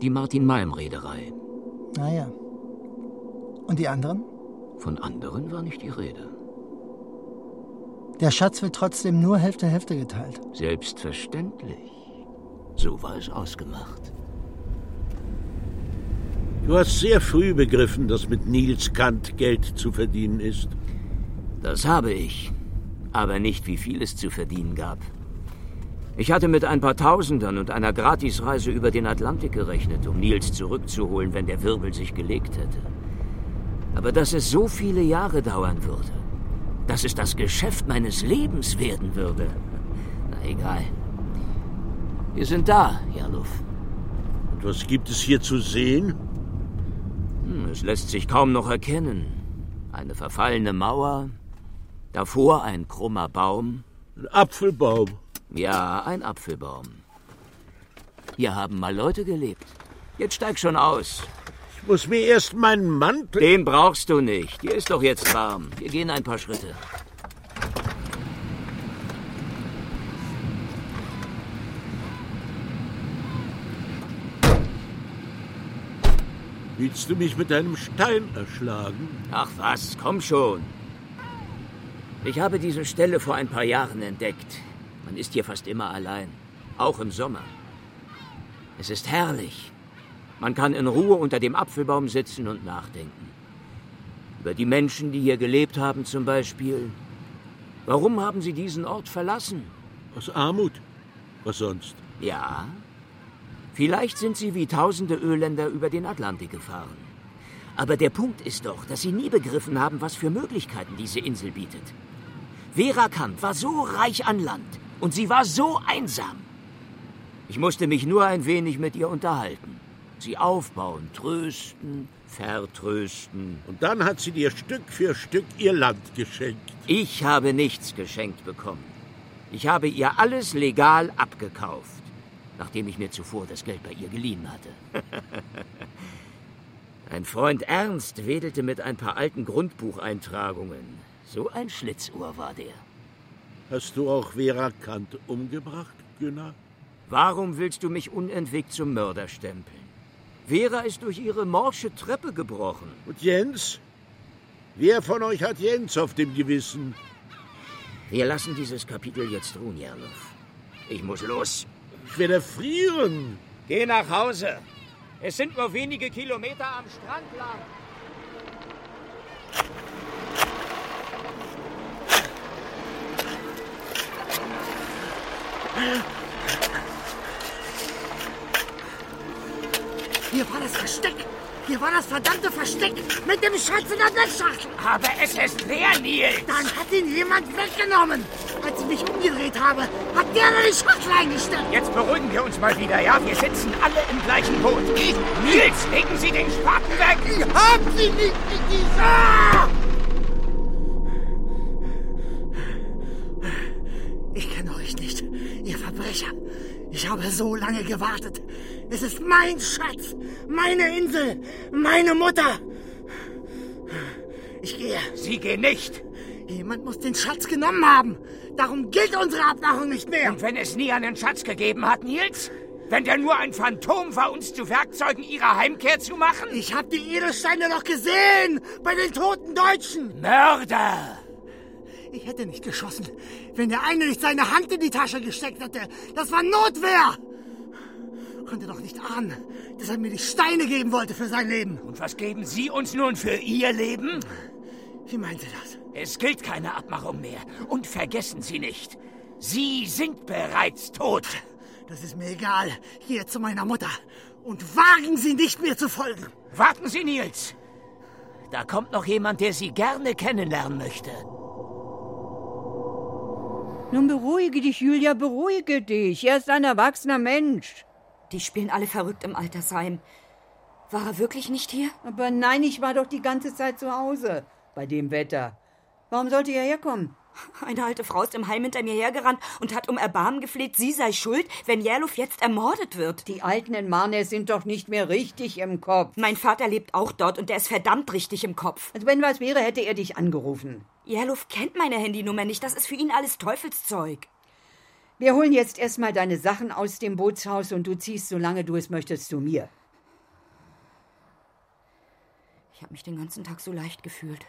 Die Martin-Malm-Reederei.
Ah ja. Und die anderen?
Von anderen war nicht die Rede.
Der Schatz wird trotzdem nur Hälfte Hälfte geteilt.
Selbstverständlich. So war es ausgemacht.
Du hast sehr früh begriffen, dass mit Nils Kant Geld zu verdienen ist.
Das habe ich, aber nicht wie viel es zu verdienen gab. Ich hatte mit ein paar Tausendern und einer Gratisreise über den Atlantik gerechnet, um Nils zurückzuholen, wenn der Wirbel sich gelegt hätte. Aber dass es so viele Jahre dauern würde, dass es das Geschäft meines Lebens werden würde, na egal. Wir sind da, Jarluf.
Und was gibt es hier zu sehen?
Es lässt sich kaum noch erkennen. Eine verfallene Mauer, davor ein krummer Baum.
Ein Apfelbaum.
Ja, ein Apfelbaum. Hier haben mal Leute gelebt. Jetzt steig schon aus.
Ich muss mir erst meinen Mantel.
Den brauchst du nicht. Dir ist doch jetzt warm. Wir gehen ein paar Schritte.
Willst du mich mit einem Stein erschlagen?
Ach was, komm schon. Ich habe diese Stelle vor ein paar Jahren entdeckt. Man ist hier fast immer allein, auch im Sommer. Es ist herrlich. Man kann in Ruhe unter dem Apfelbaum sitzen und nachdenken. Über die Menschen, die hier gelebt haben zum Beispiel. Warum haben sie diesen Ort verlassen?
Aus Armut. Was sonst?
Ja. Vielleicht sind sie wie tausende Öländer über den Atlantik gefahren. Aber der Punkt ist doch, dass sie nie begriffen haben, was für Möglichkeiten diese Insel bietet. Vera Kant war so reich an Land und sie war so einsam. Ich musste mich nur ein wenig mit ihr unterhalten. Sie aufbauen, trösten, vertrösten.
Und dann hat sie dir Stück für Stück ihr Land geschenkt.
Ich habe nichts geschenkt bekommen. Ich habe ihr alles legal abgekauft, nachdem ich mir zuvor das Geld bei ihr geliehen hatte. ein Freund Ernst wedelte mit ein paar alten Grundbucheintragungen. So ein Schlitzohr war der.
Hast du auch Vera Kant umgebracht, Günnar?
Warum willst du mich unentwegt zum Mörder stempeln? Vera ist durch ihre morsche Treppe gebrochen.
Und Jens? Wer von euch hat Jens auf dem Gewissen?
Wir lassen dieses Kapitel jetzt ruhen, Jarlow. Ich muss los.
Ich werde frieren.
Geh nach Hause. Es sind nur wenige Kilometer am Strand lang.
Hier war das Versteck.
Hier war das verdammte Versteck mit dem Schatz in der Blechschachtel.
Aber es ist leer, Nils.
Dann hat ihn jemand weggenommen. Als ich mich umgedreht habe, hat der da die Schachtel eingesteckt.
Jetzt beruhigen wir uns mal wieder, ja? Wir sitzen alle im gleichen Boot. Ich, Nils, legen Sie den Spaten weg.
Ich hab sie nicht in die... Ah! Ich kenne euch nicht, ihr Verbrecher. Ich habe so lange gewartet. Es ist mein Schatz, meine Insel, meine Mutter. Ich gehe.
Sie gehen nicht.
Jemand muss den Schatz genommen haben. Darum gilt unsere Abmachung nicht mehr.
Und wenn es nie einen Schatz gegeben hat, Nils? Wenn der nur ein Phantom war, uns zu Werkzeugen ihrer Heimkehr zu machen?
Ich habe die Edelsteine doch gesehen bei den toten Deutschen.
Mörder!
Ich hätte nicht geschossen, wenn der eine nicht seine Hand in die Tasche gesteckt hätte. Das war Notwehr. Konnte doch nicht ahnen, dass er mir die Steine geben wollte für sein Leben.
Und was geben Sie uns nun für Ihr Leben?
Wie meint Sie das?
Es gilt keine Abmachung mehr. Und vergessen Sie nicht, Sie sind bereits tot.
Das ist mir egal. Hier zu meiner Mutter. Und wagen Sie nicht, mir zu folgen.
Warten Sie, Nils. Da kommt noch jemand, der Sie gerne kennenlernen möchte.
Nun beruhige dich, Julia, beruhige dich. Er ist ein erwachsener Mensch.
Die spielen alle verrückt im Altersheim. War er wirklich nicht hier?
Aber nein, ich war doch die ganze Zeit zu Hause. Bei dem Wetter. Warum sollte er herkommen?
Eine alte Frau ist im Heim hinter mir hergerannt und hat um Erbarmen gefleht, sie sei schuld, wenn Jerluf jetzt ermordet wird.
Die Alten in Marnes sind doch nicht mehr richtig im Kopf.
Mein Vater lebt auch dort und der ist verdammt richtig im Kopf.
Also wenn was wäre, hätte er dich angerufen.
Jerluf kennt meine Handynummer nicht. Das ist für ihn alles Teufelszeug.
Wir holen jetzt erstmal deine Sachen aus dem Bootshaus und du ziehst, solange du es möchtest, zu mir.
Ich habe mich den ganzen Tag so leicht gefühlt.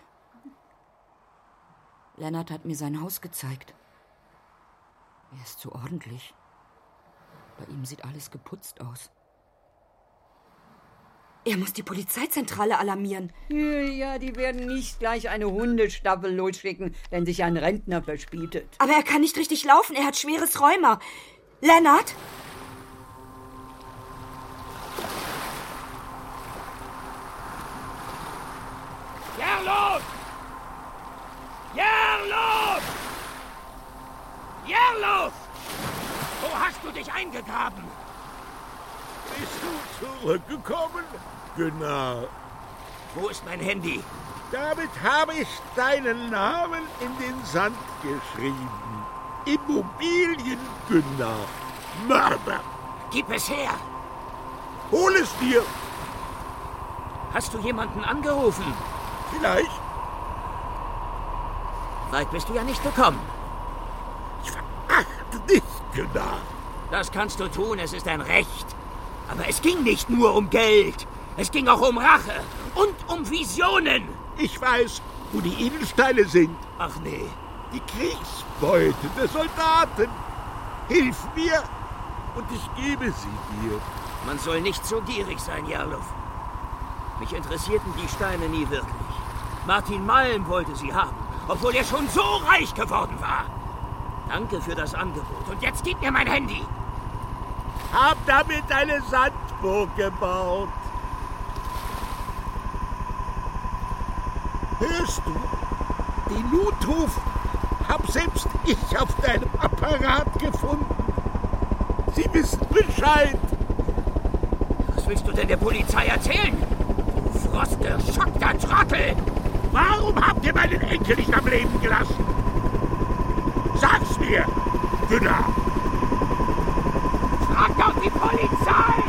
Lennart hat mir sein Haus gezeigt. Er ist so ordentlich. Bei ihm sieht alles geputzt aus. Er muss die Polizeizentrale alarmieren.
Ja, die werden nicht gleich eine Hundestaffel losschicken, wenn sich ein Rentner verspietet.
Aber er kann nicht richtig laufen. Er hat schweres Rheuma. Lennart?
Jerlos! Jerlos! Jerlos! Wo hast du dich eingegraben?
Bist du zurückgekommen? Genau.
Wo ist mein Handy?
Damit habe ich deinen Namen in den Sand geschrieben. Immobiliengünner. Mörder.
Gib es her.
Hol es dir.
Hast du jemanden angerufen?
Vielleicht.
Weit bist du ja nicht gekommen.
Ich verachte dich, Günnar.
Das kannst du tun, es ist ein Recht. Aber es ging nicht nur um Geld. Es ging auch um Rache und um Visionen.
Ich weiß, wo die Edelsteine sind.
Ach nee.
Die Kriegsbeute der Soldaten. Hilf mir und ich gebe sie dir.
Man soll nicht so gierig sein, Jarlow. Mich interessierten die Steine nie wirklich. Martin Malm wollte sie haben, obwohl er schon so reich geworden war. Danke für das Angebot. Und jetzt gib mir mein Handy.
Hab damit eine Sandburg gebaut. Hörst du? Den Notruf hab selbst ich auf deinem Apparat gefunden. Sie wissen Bescheid.
Was willst du denn der Polizei erzählen? Du frostgeschockter Trottel!
Warum habt ihr meinen Enkel nicht am Leben gelassen? Sag's mir, Günnar.
Die Polizei!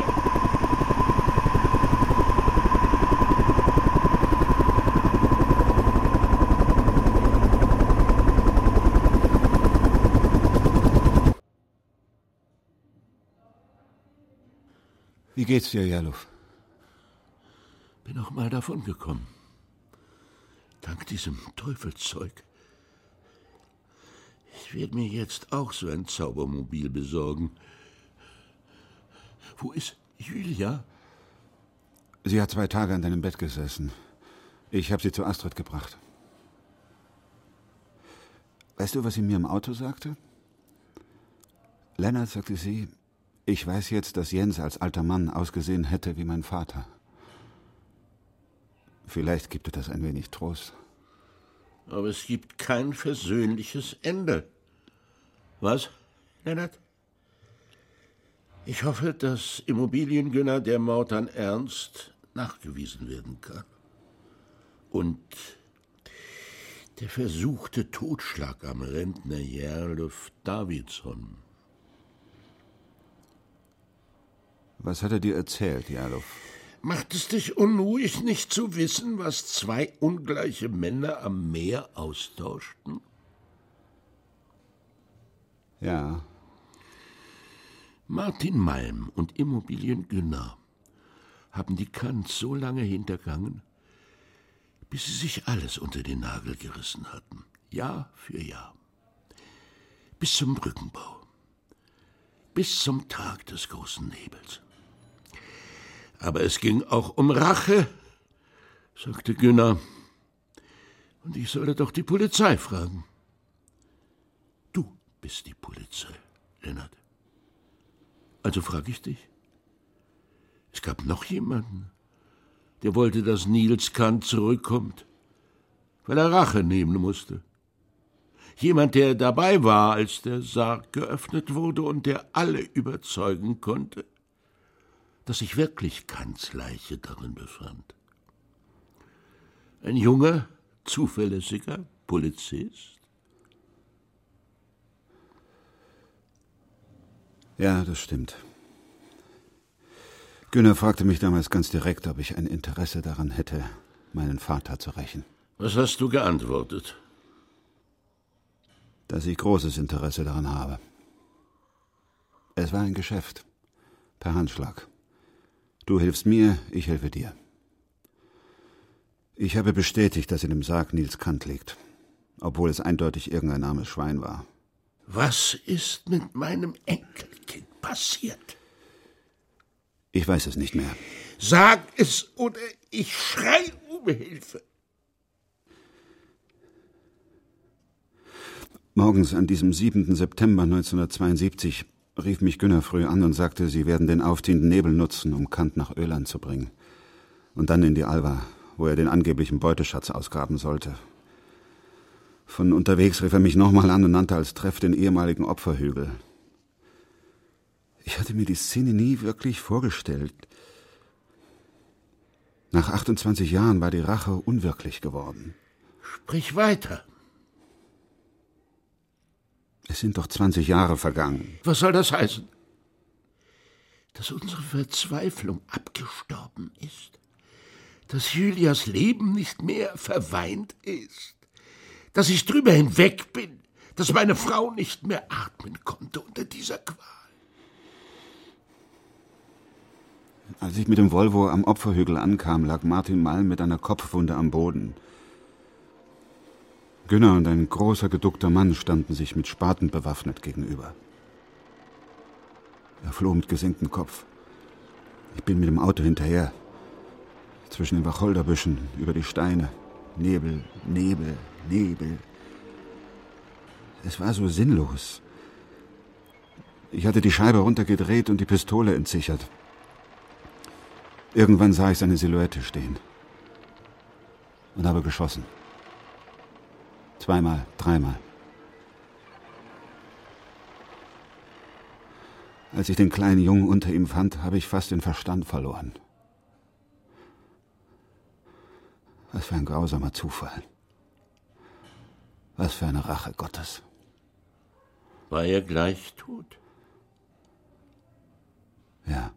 Wie geht's dir, Jaluf?
Bin auch mal davon gekommen. Dank diesem Teufelszeug. Ich werde mir jetzt auch so ein Zaubermobil besorgen. Wo ist Julia?
Sie hat zwei Tage an deinem Bett gesessen. Ich habe sie zu Astrid gebracht. Weißt du, was sie mir im Auto sagte? Lennart, sagte sie, ich weiß jetzt, dass Jens als alter Mann ausgesehen hätte wie mein Vater. Vielleicht gibt dir das ein wenig Trost.
Aber es gibt kein versöhnliches Ende. Was, Lennart? Ich hoffe, dass Immobiliengönner der Mord an Ernst nachgewiesen werden kann. Und der versuchte Totschlag am Rentner Jerlof Davidson.
Was hat er dir erzählt, Jerlof?
Macht es dich unruhig, nicht zu wissen, was zwei ungleiche Männer am Meer austauschten?
Ja.
Martin Malm und Immobilien Günner haben die Kant so lange hintergangen, bis sie sich alles unter den Nagel gerissen hatten, Jahr für Jahr. Bis zum Brückenbau. Bis zum Tag des großen Nebels. Aber es ging auch um Rache, sagte Günner. Und ich solle doch die Polizei fragen. Du bist die Polizei, Lennart. Also frage ich dich. Es gab noch jemanden, der wollte, dass Niels Kant zurückkommt, weil er Rache nehmen musste. Jemand, der dabei war, als der Sarg geöffnet wurde und der alle überzeugen konnte, dass sich wirklich Kants Leiche darin befand. Ein junger, zuverlässiger Polizist.
Ja, das stimmt. Günner fragte mich damals ganz direkt, ob ich ein Interesse daran hätte, meinen Vater zu rächen.
Was hast du geantwortet?
Dass ich großes Interesse daran habe. Es war ein Geschäft. Per Handschlag. Du hilfst mir, ich helfe dir. Ich habe bestätigt, dass in dem Sarg Nils Kant liegt, obwohl es eindeutig irgendein armes Schwein war.
Was ist mit meinem Enkelkind passiert?
Ich weiß es nicht mehr.
Sag es oder ich schrei um Hilfe.
Morgens an diesem 7. September 1972 rief mich Günner früh an und sagte, sie werden den aufziehenden Nebel nutzen, um Kant nach Öland zu bringen. Und dann in die Alva, wo er den angeblichen Beuteschatz ausgraben sollte. Von unterwegs rief er mich nochmal an und nannte als Treff den ehemaligen Opferhügel. Ich hatte mir die Szene nie wirklich vorgestellt. Nach 28 Jahren war die Rache unwirklich geworden.
Sprich weiter.
Es sind doch 20 Jahre vergangen.
Was soll das heißen? Dass unsere Verzweiflung abgestorben ist? Dass Julias Leben nicht mehr verweint ist? Dass ich drüber hinweg bin? Dass meine Frau nicht mehr atmen konnte unter dieser Qual?
Als ich mit dem Volvo am Opferhügel ankam, lag Martin Malm mit einer Kopfwunde am Boden. Günner und ein großer, geduckter Mann standen sich mit Spaten bewaffnet gegenüber. Er floh mit gesenktem Kopf. Ich bin mit dem Auto hinterher. Zwischen den Wacholderbüschen, über die Steine. Nebel, Nebel, Nebel. Es war so sinnlos. Ich hatte die Scheibe runtergedreht und die Pistole entsichert. Irgendwann sah ich seine Silhouette stehen und habe geschossen. Zweimal, dreimal. Als ich den kleinen Jungen unter ihm fand, habe ich fast den Verstand verloren. Was für ein grausamer Zufall. Was für eine Rache Gottes.
War er gleich tot?
Ja.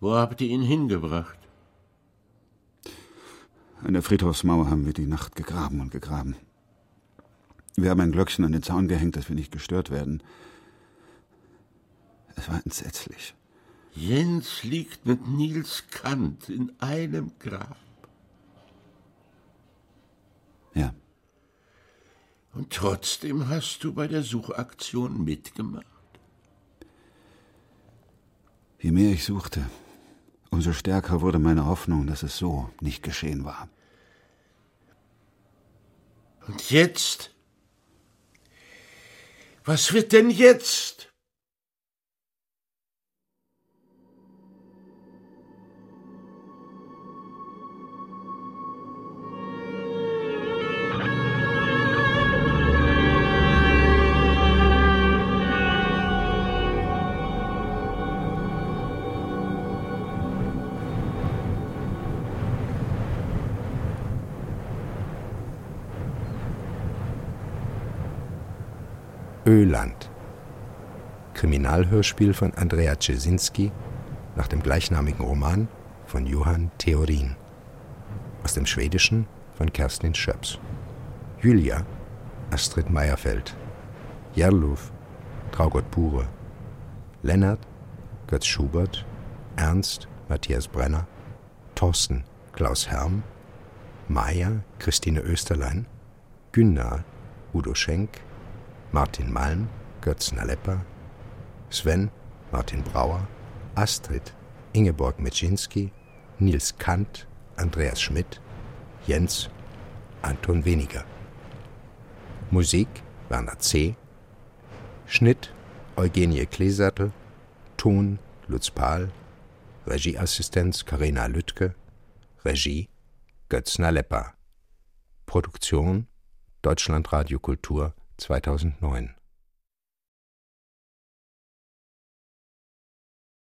Wo habt ihr ihn hingebracht?
An der Friedhofsmauer haben wir die Nacht gegraben und gegraben. Wir haben ein Glöckchen an den Zaun gehängt, dass wir nicht gestört werden. Es war entsetzlich.
Jens liegt mit Nils Kant in einem Grab.
Ja.
Und trotzdem hast du bei der Suchaktion mitgemacht.
Je mehr ich suchte, umso stärker wurde meine Hoffnung, dass es so nicht geschehen war.
Und jetzt? Was wird denn jetzt?
Kriminalhörspiel von Andrea Czesinski nach dem gleichnamigen Roman von Johann Theorin. Aus dem Schwedischen von Kerstin Schöps. Julia Astrid Meyerfeld. Jerluf Traugott Pure. Lennart Götz Schubert. Ernst Matthias Brenner. Thorsten Klaus Herm. Maja Christine Österlein. Günnar Udo Schenk. Martin Malm Götz Naleppa. Sven Martin Brauer. Astrid Ingeborg Metschinski. Nils Kant Andreas Schmidt. Jens Anton Weniger. Musik Werner C. Schnitt Eugenie Kleesattel. Ton Lutz Pahl. Regieassistenz Karina Lüttke. Regie Götz Naleppa. Produktion Deutschlandradio Kultur 2009